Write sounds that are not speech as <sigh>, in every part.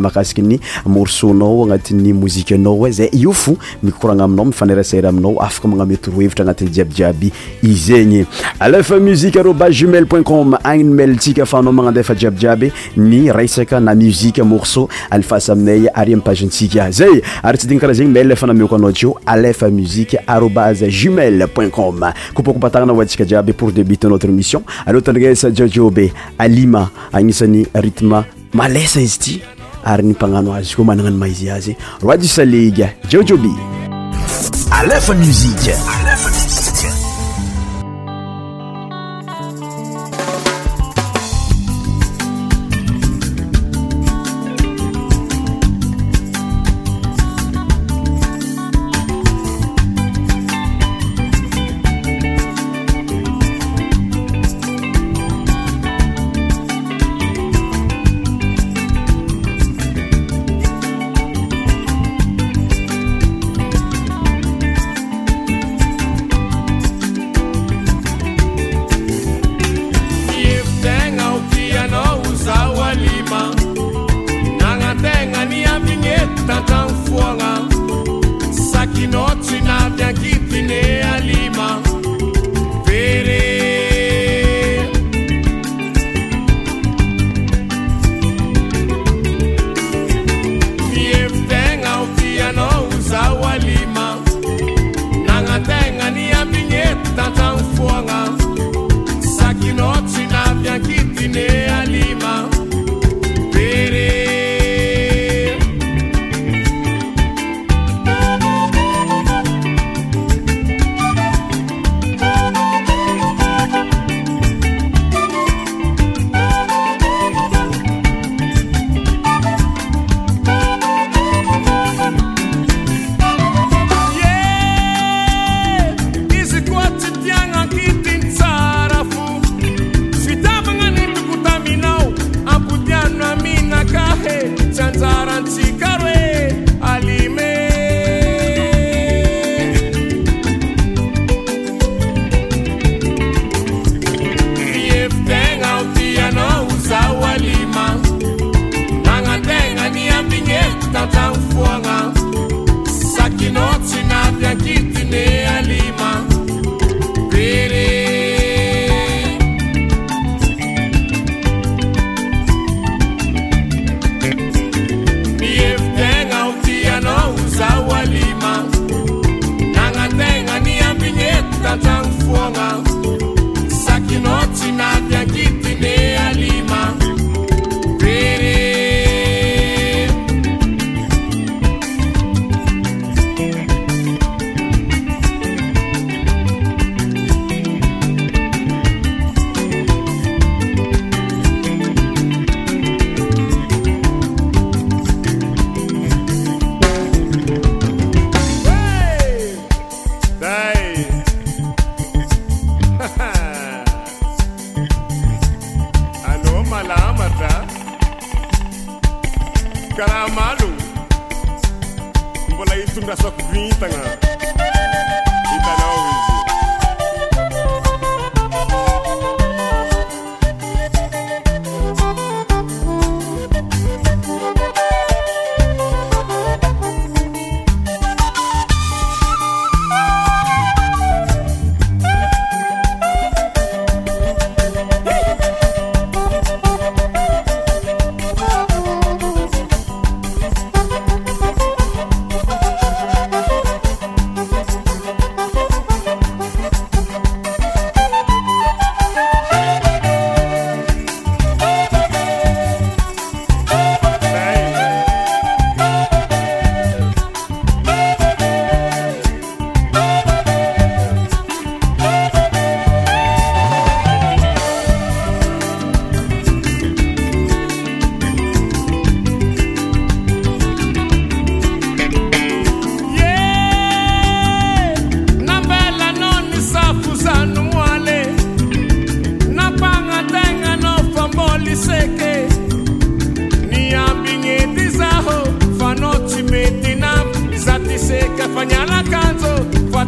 mahakasika ny morsonao anati'ny mozikanaoay iof miranaaminaomifanarsr aminao afaka manamethevtra anatiyjiabyjiaby yiaayfaysiay pteéiio aranimpanano azy koa managnano maizy azye roidisalege diaodiobe alefa misik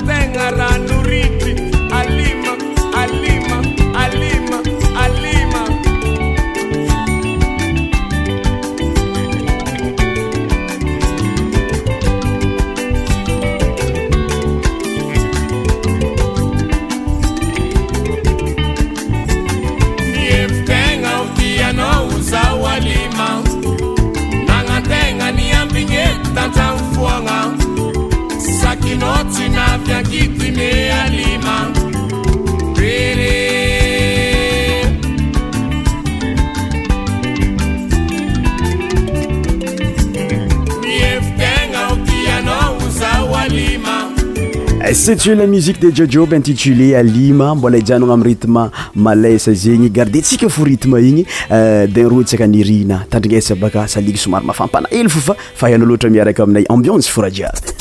tenga rana. ttue musique de jojioba intitulé alima mbola hijanona am'n rytme malesa zegny garde ntsika fo rithme igny euh, dinrodsaka nirina tandrignesa baka syaliny somary mafampana hely fo fa fa haana loatra ami araiky aminay ambionce forajiady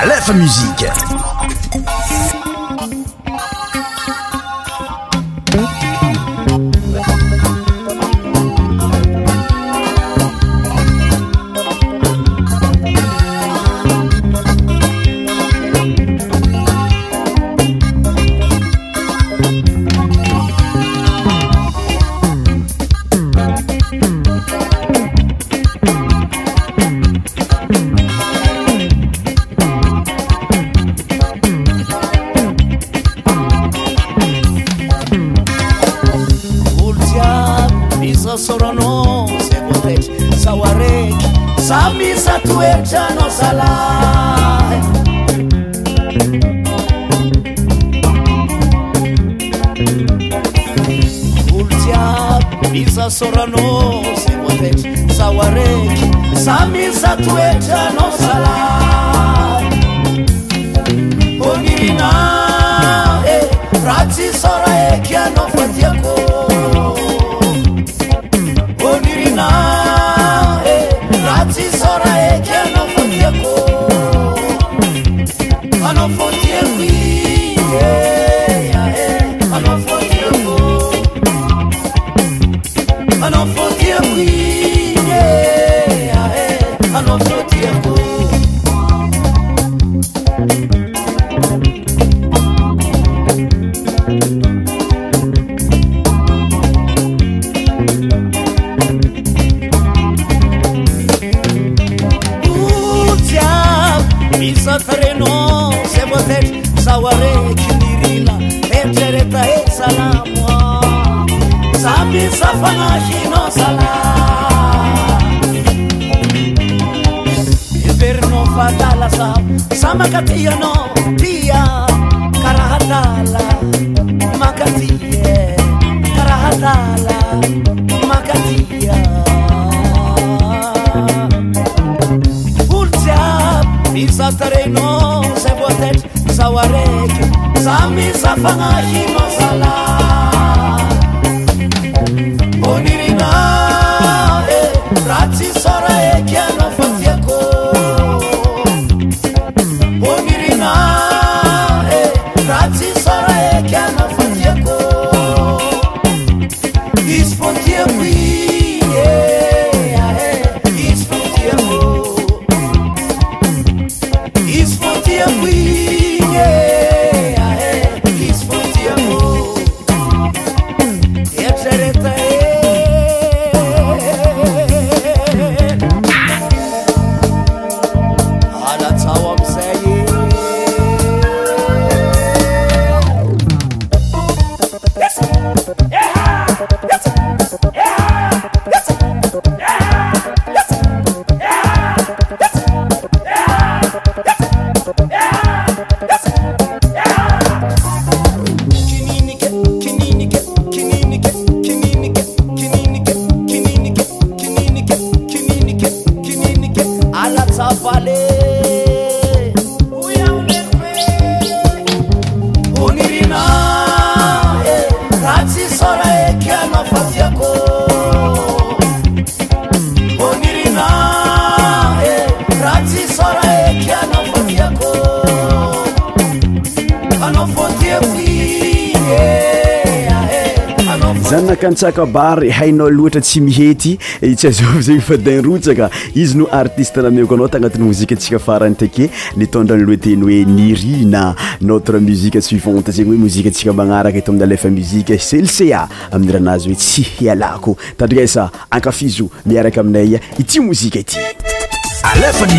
alefa musiqe misa soranô ze moteza zaho araiky samisa toetra anao za bôniina e eh, rah tsy sora eky anao fodiano akabary hainao loatra tsy mihety eh, tsy azovy zegny fa dinrotsaka izy no artiste nameko anao tagnatin'ny mozikaatsika farany tyke nitondranyloateny hoe niry na notre musique suivante zegny hoe mozike antsika manaraka eto amin'ny alefa mozike celicea amin'ny rahanazy hoe tsy hialako tadriesa akafizo miaraka aminay a ity mozika ity afami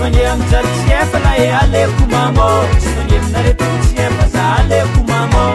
sanmzarcepanae alekumamო sonim nareteciepaza alekumamო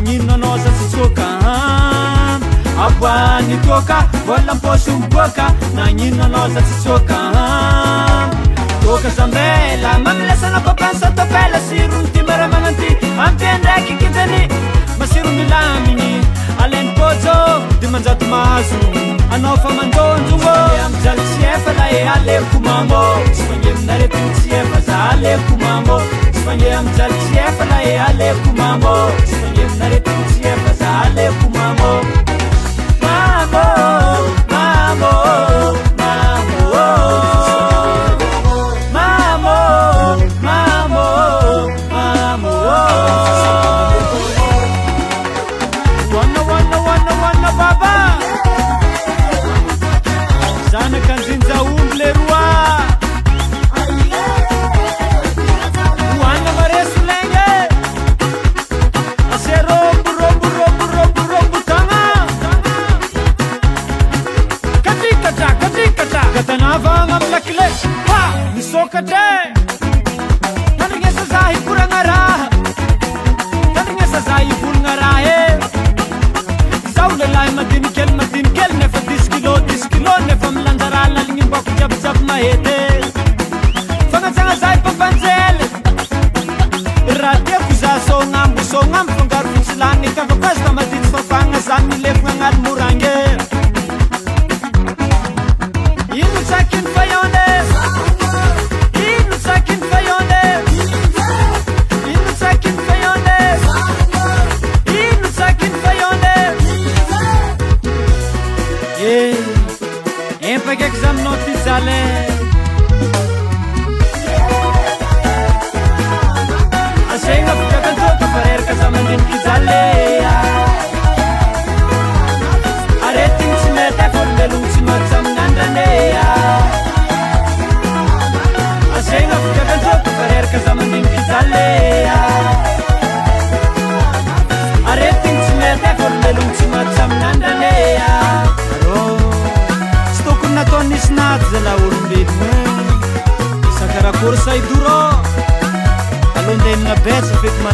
na zakaoanytoka vôlapôsoboaka na ninno ana zatyokatoka zambela mana lesanakôpany satopelasirony dimaramananty ampia ndraiky kitany masiro milaniny alanypôts de manjato mahazo anao fa mandônjogôaja y efa a alekomamô syfanearetn y efa za alekomam Simonye mtalitie fana ye ale kumambo Simonye mnare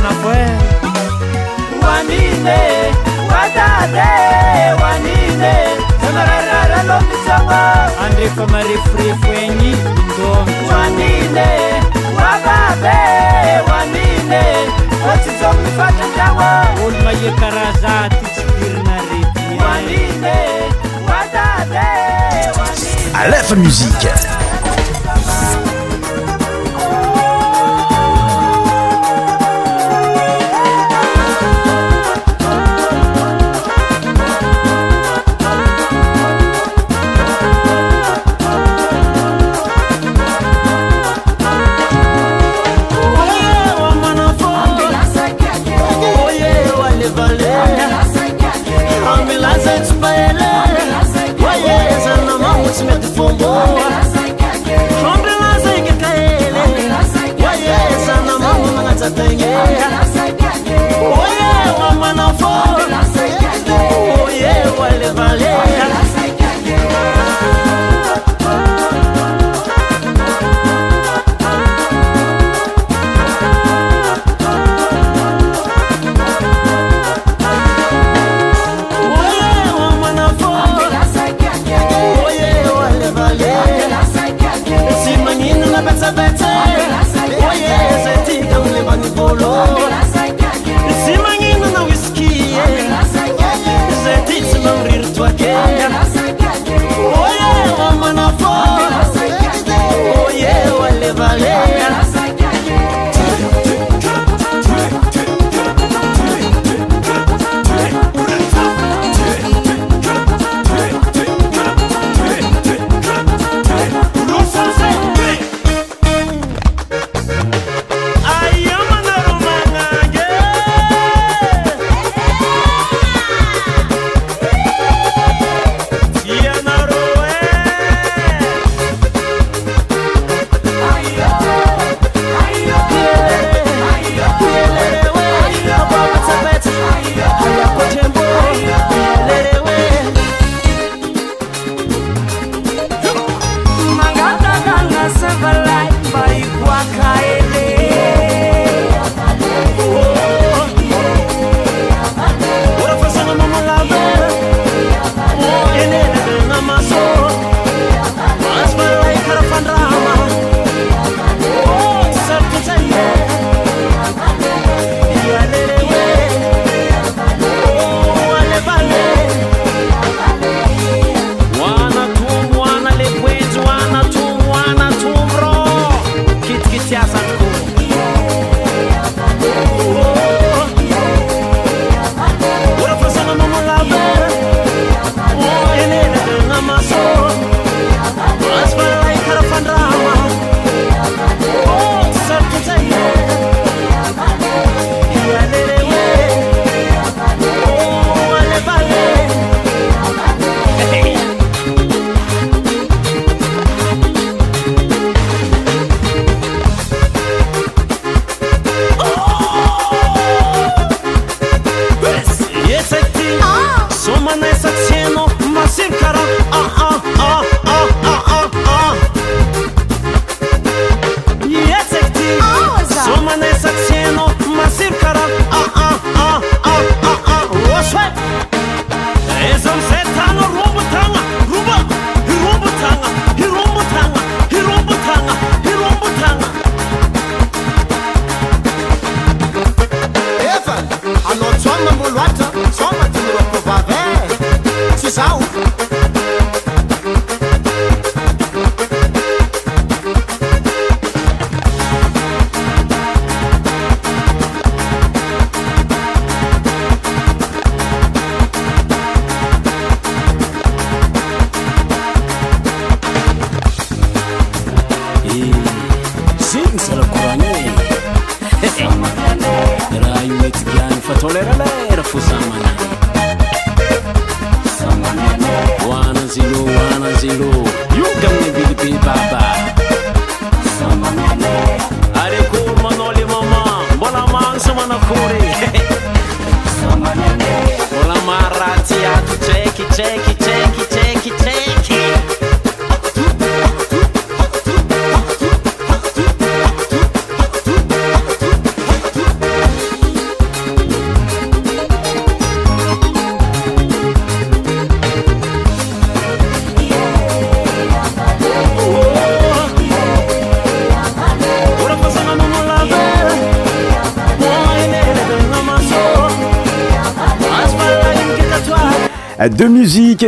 navoandrefa mareforefoagny indonaolo maia karaza ty tsydirinarety alefa muzika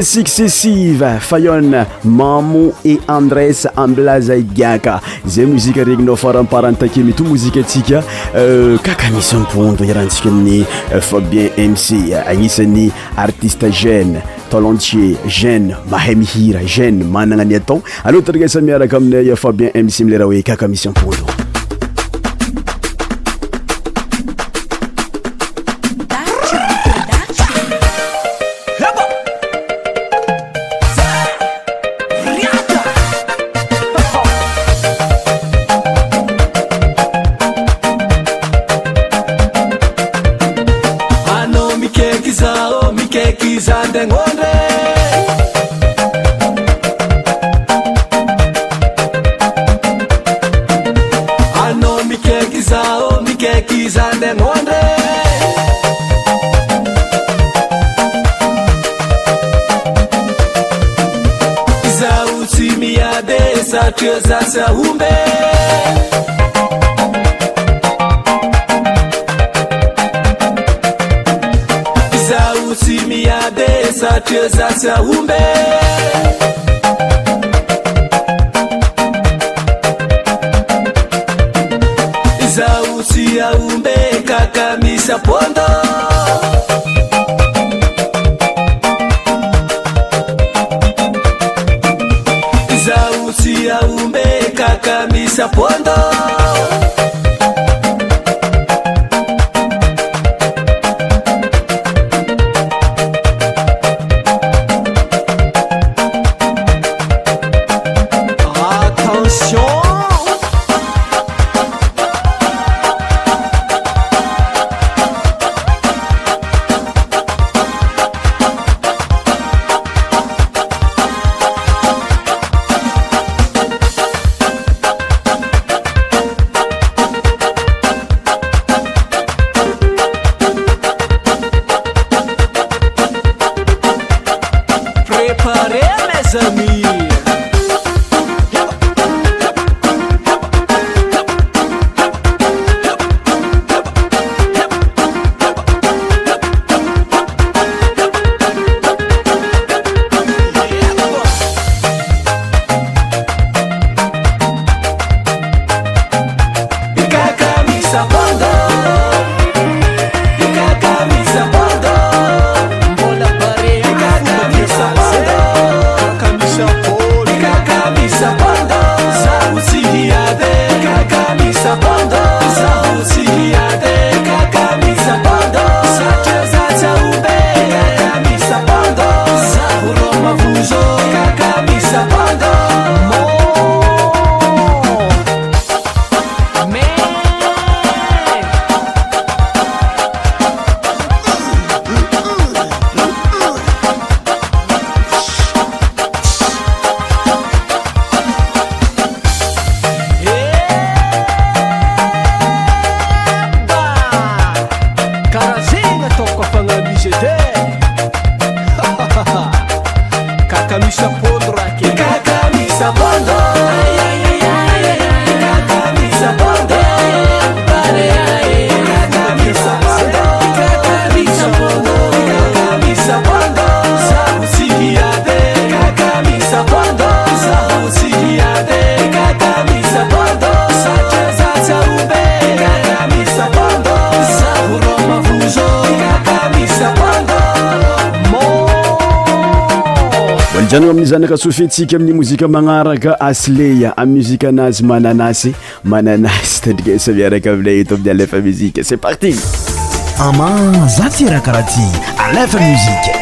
successive fayon mamo et andres amblazay giaka zay mozike regnynao faramparanytake mito moziketsika euh, kaka misy ampondo irahantsika amin'ny euh, fabien mc agnisany artiste jene tolentier jene mahay mihire jene manana any atao aloatarigna samiaraka aminay euh, fabien mc mileraha oe kakamisy ampondro zausimiade sace zasamb dranana amin'ny zanaka sofintsika amin'ny mozika magnaraka aslea aminy muzika anazy mananasy mananasy <laughs> tandrikasa miaraka avilay eto amin'ny alefa muzika c'et parti ama za tyra karaha ty alefa muzika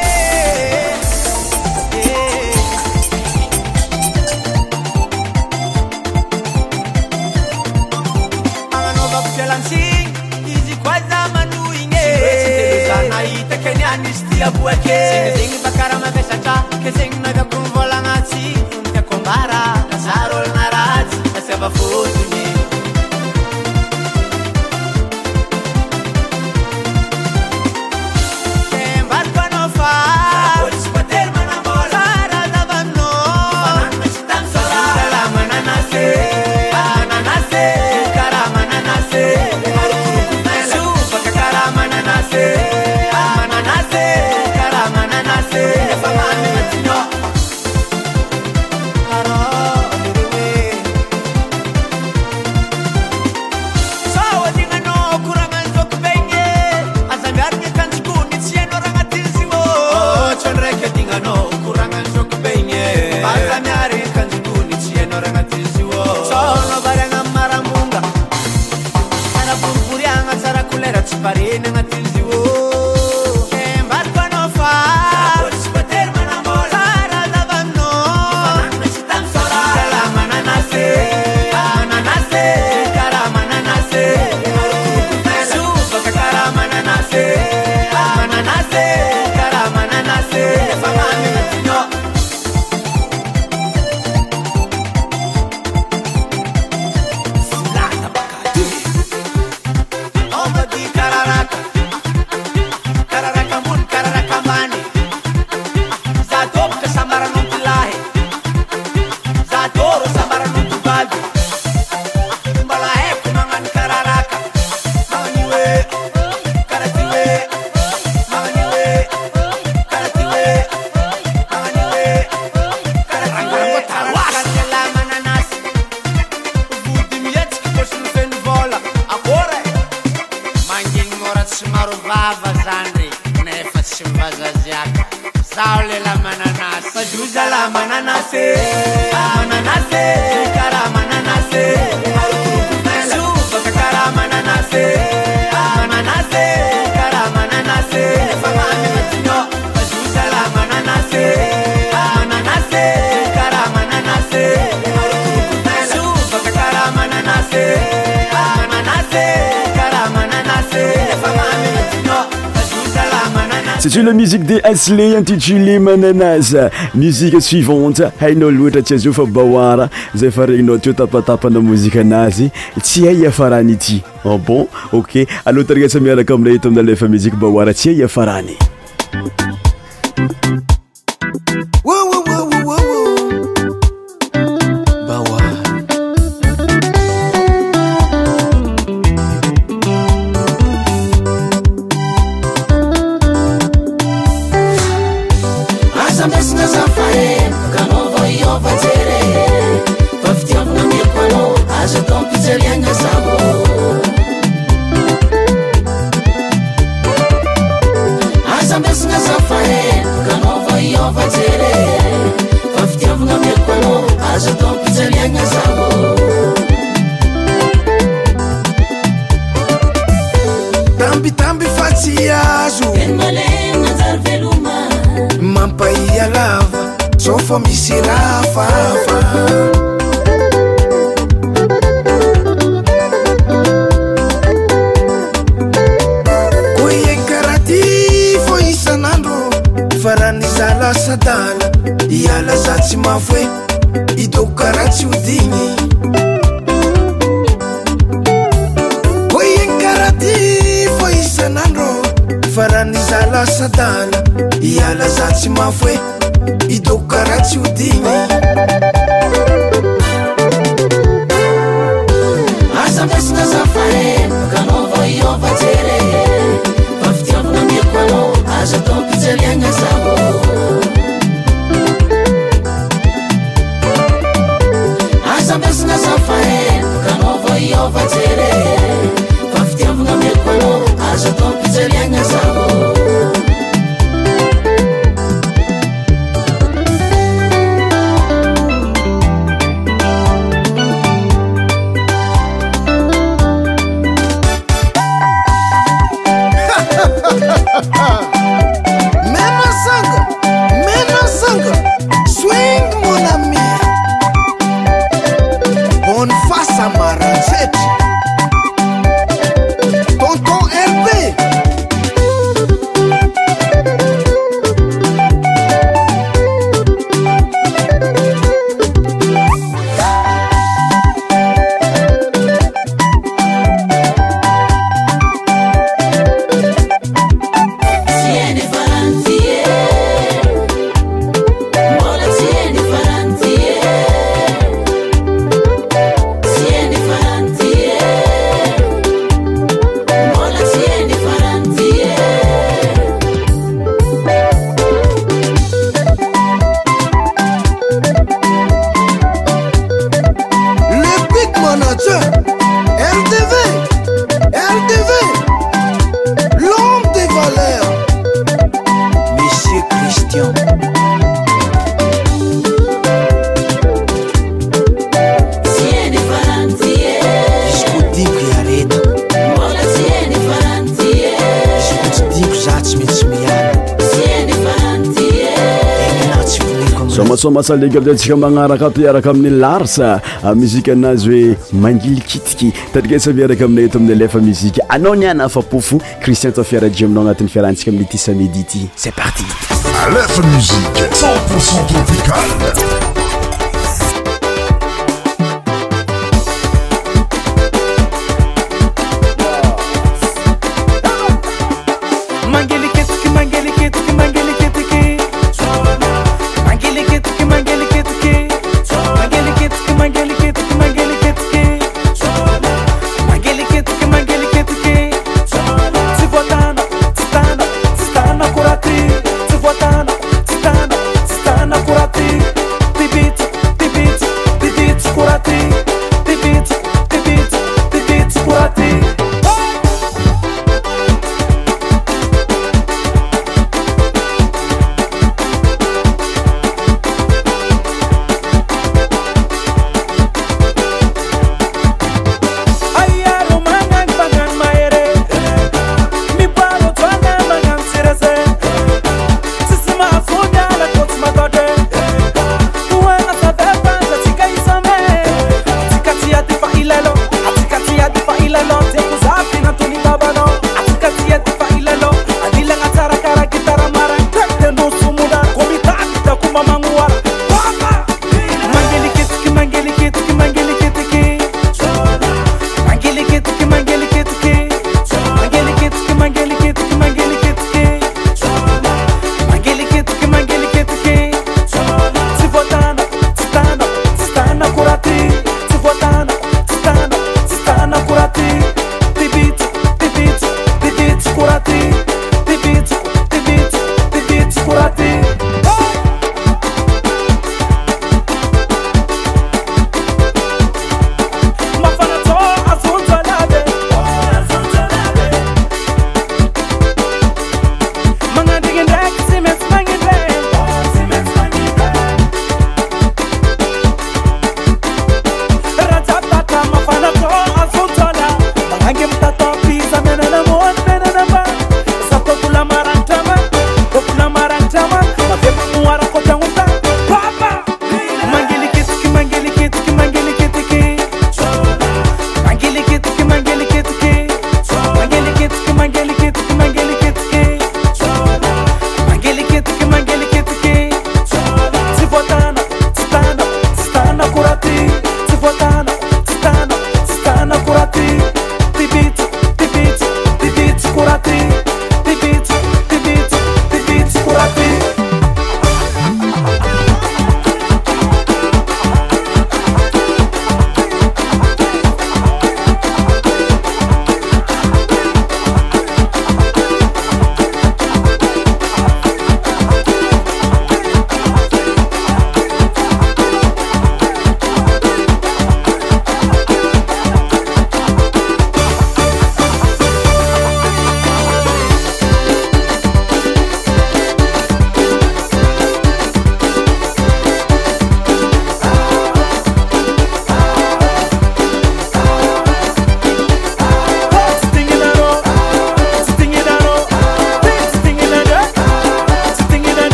sle intitulé mananazy musiqe suivante hainao loatra tsy azio fa bahoara zay fa regninao ateo tapatapana mozika anazy tsy hay iafarany ity ah bon ok aloataregna sa miaraka aminay eto amina lefa muzika bahwara tsy ay iafa rany azo eno malen manjaro veloma mampahialava so fa misy rafafa ko ieny karaha ty vo isanandro fa raha niza lasa dala ialaza tsy mavoe idoko karaha tsy hodigny saдana iяlazatsy мafoe idoк кarацi odiny alegtentsika magnaraka toaraka amin'ny larse ah, muzika anazy hoe mangilikitiky tarika sa miaraka aminayeto amin'ny alefa muzike anao niana fapofo cristien ta fiaraje aminao anatin'ny fiarahantsika aminy ity samidi ty c'est parti alefa musie sacenka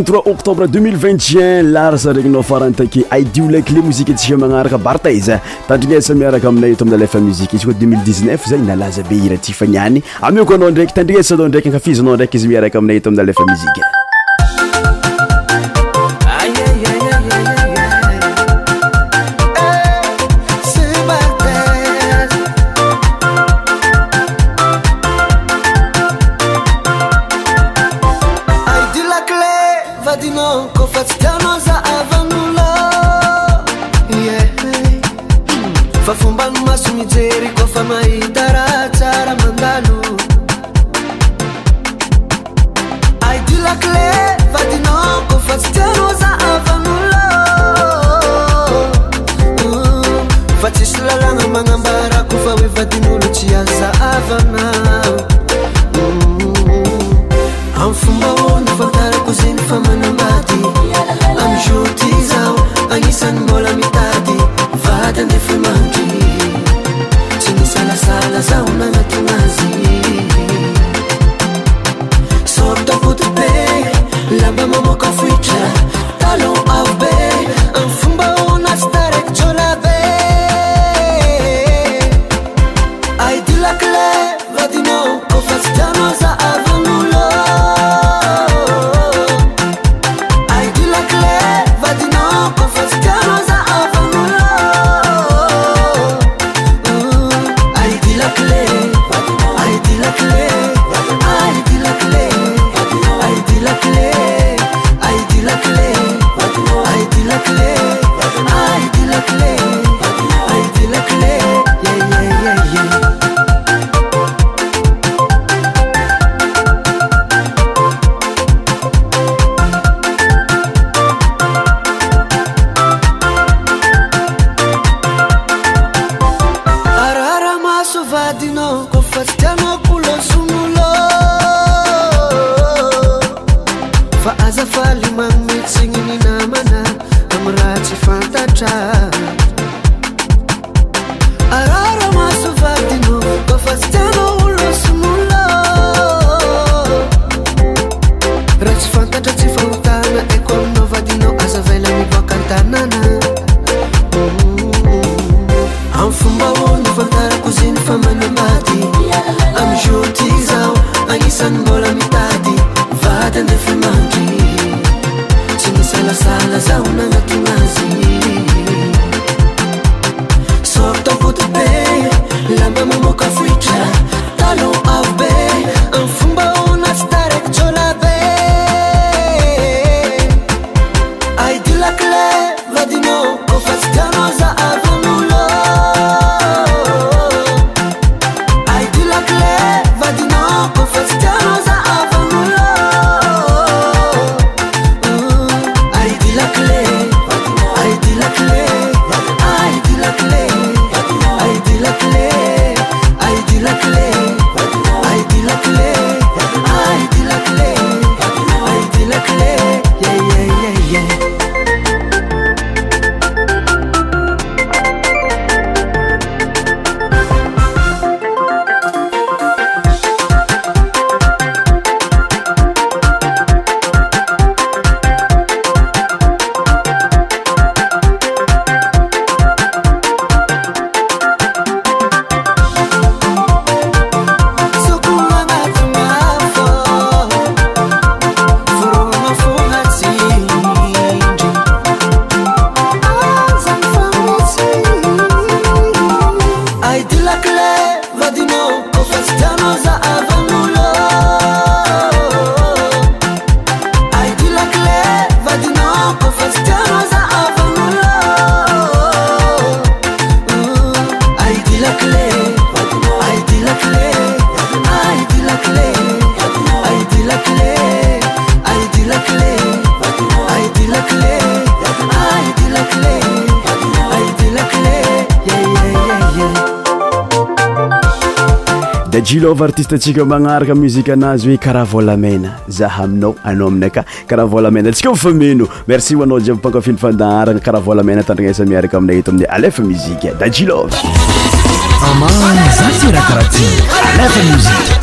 3 octobre 2021 larsa ndraiky nao faranytaky aidio laky le mozike atsika magnaraka barta iza tandrinasa miaraka aminay eoto aminla lefa muzique izy koa 2019 zay nalaza be ira tsifa niany amioko anao ndraiky tandrinasanao ndraiky ankafizanao ndraiky izy miaraka aminay ito amina lefa muzike يسv otizao aisanbola mitady vadenefemandi sinoselasalazao da jilova artiste atsika magnaraka muzika anazy hoe karaha volamena zaha aminao anao aminay ka karaha volamena tsika mifa meno merci oanao jimpankafino fandaharana karaha volamena tandranasa miaraka aminay eto amin'ny alefa mizike da jilova maany zatsyrakarahatsy anatiy mzike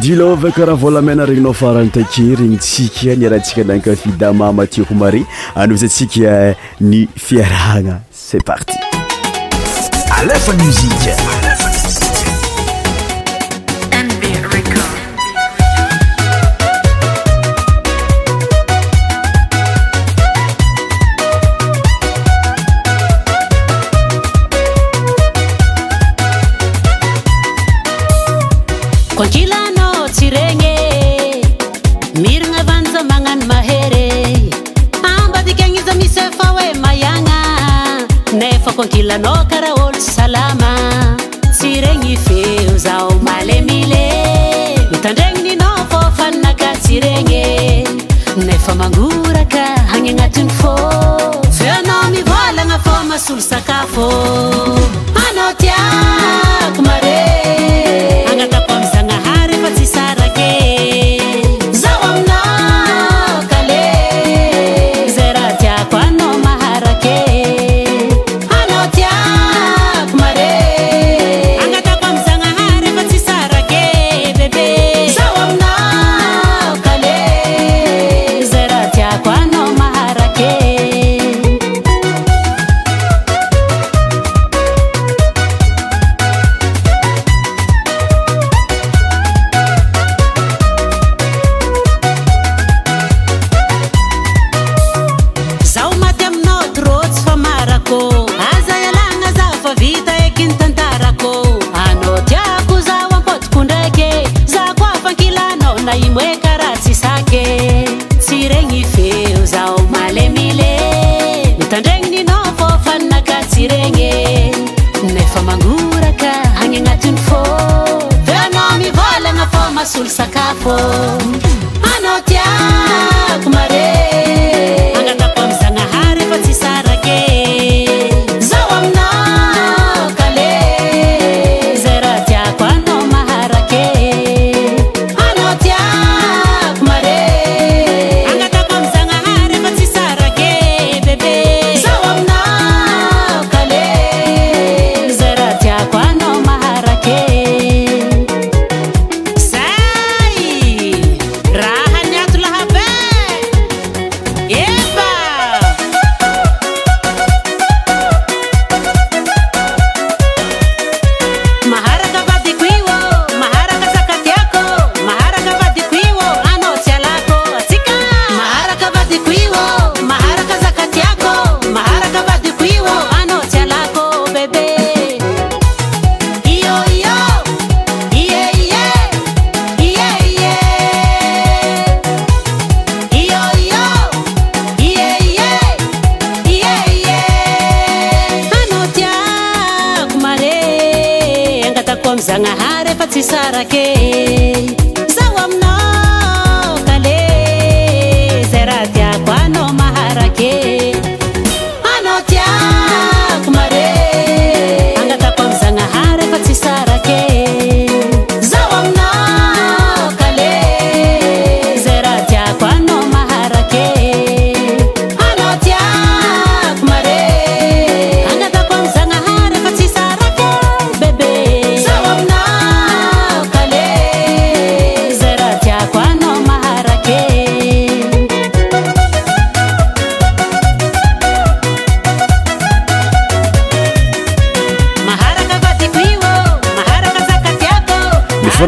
dilova karaha vôla mena regnynao farany takerynitsika niarantsika nankafidamamatiko mari anao zatsika ny fiarahana c'et parti aefamzike ilanao karaha ôlo salama tsy regny feo zao malemily mitandregnininao fô fananaka tsy regny e. nefa mangoraka agny anatiny fô feo nao mivôlagna fô masolo sakafo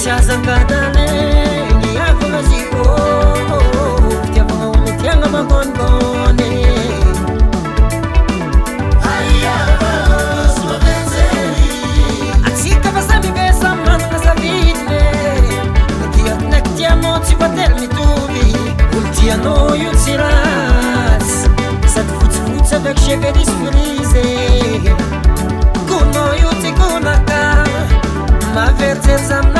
tsiazakadane ny avozi ô ktiavaô mitiana makonybôneasikafasabibesa mantnasavidne diatnaky tiamô tsi vatery mitoby olo tianô io tsira avec cheveux disfrisés Kuno yuti kunaka Ma vertenza mna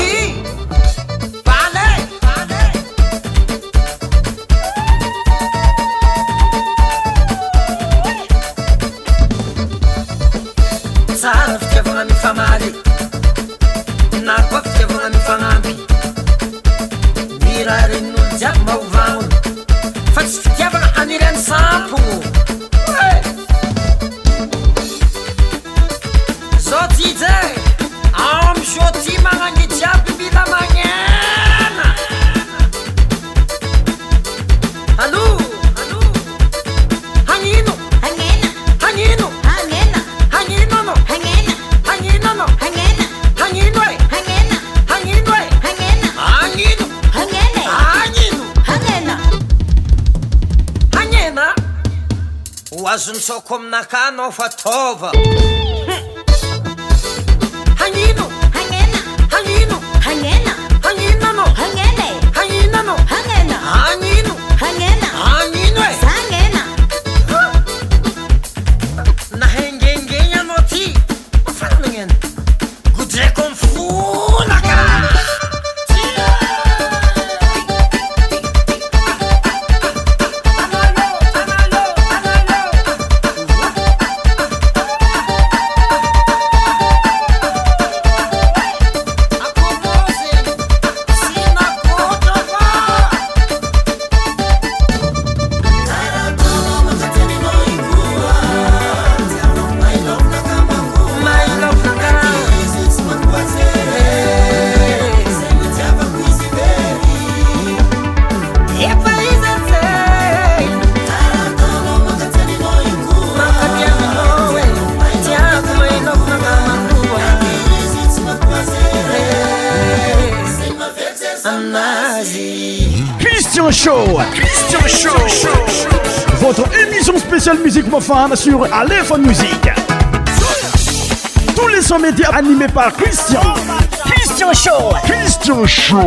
сo кom нaка nоva tоva Musique musique femme sur Aléphone Musique. Tous les sons médias animés par Christian. Christian Show. Christian Show.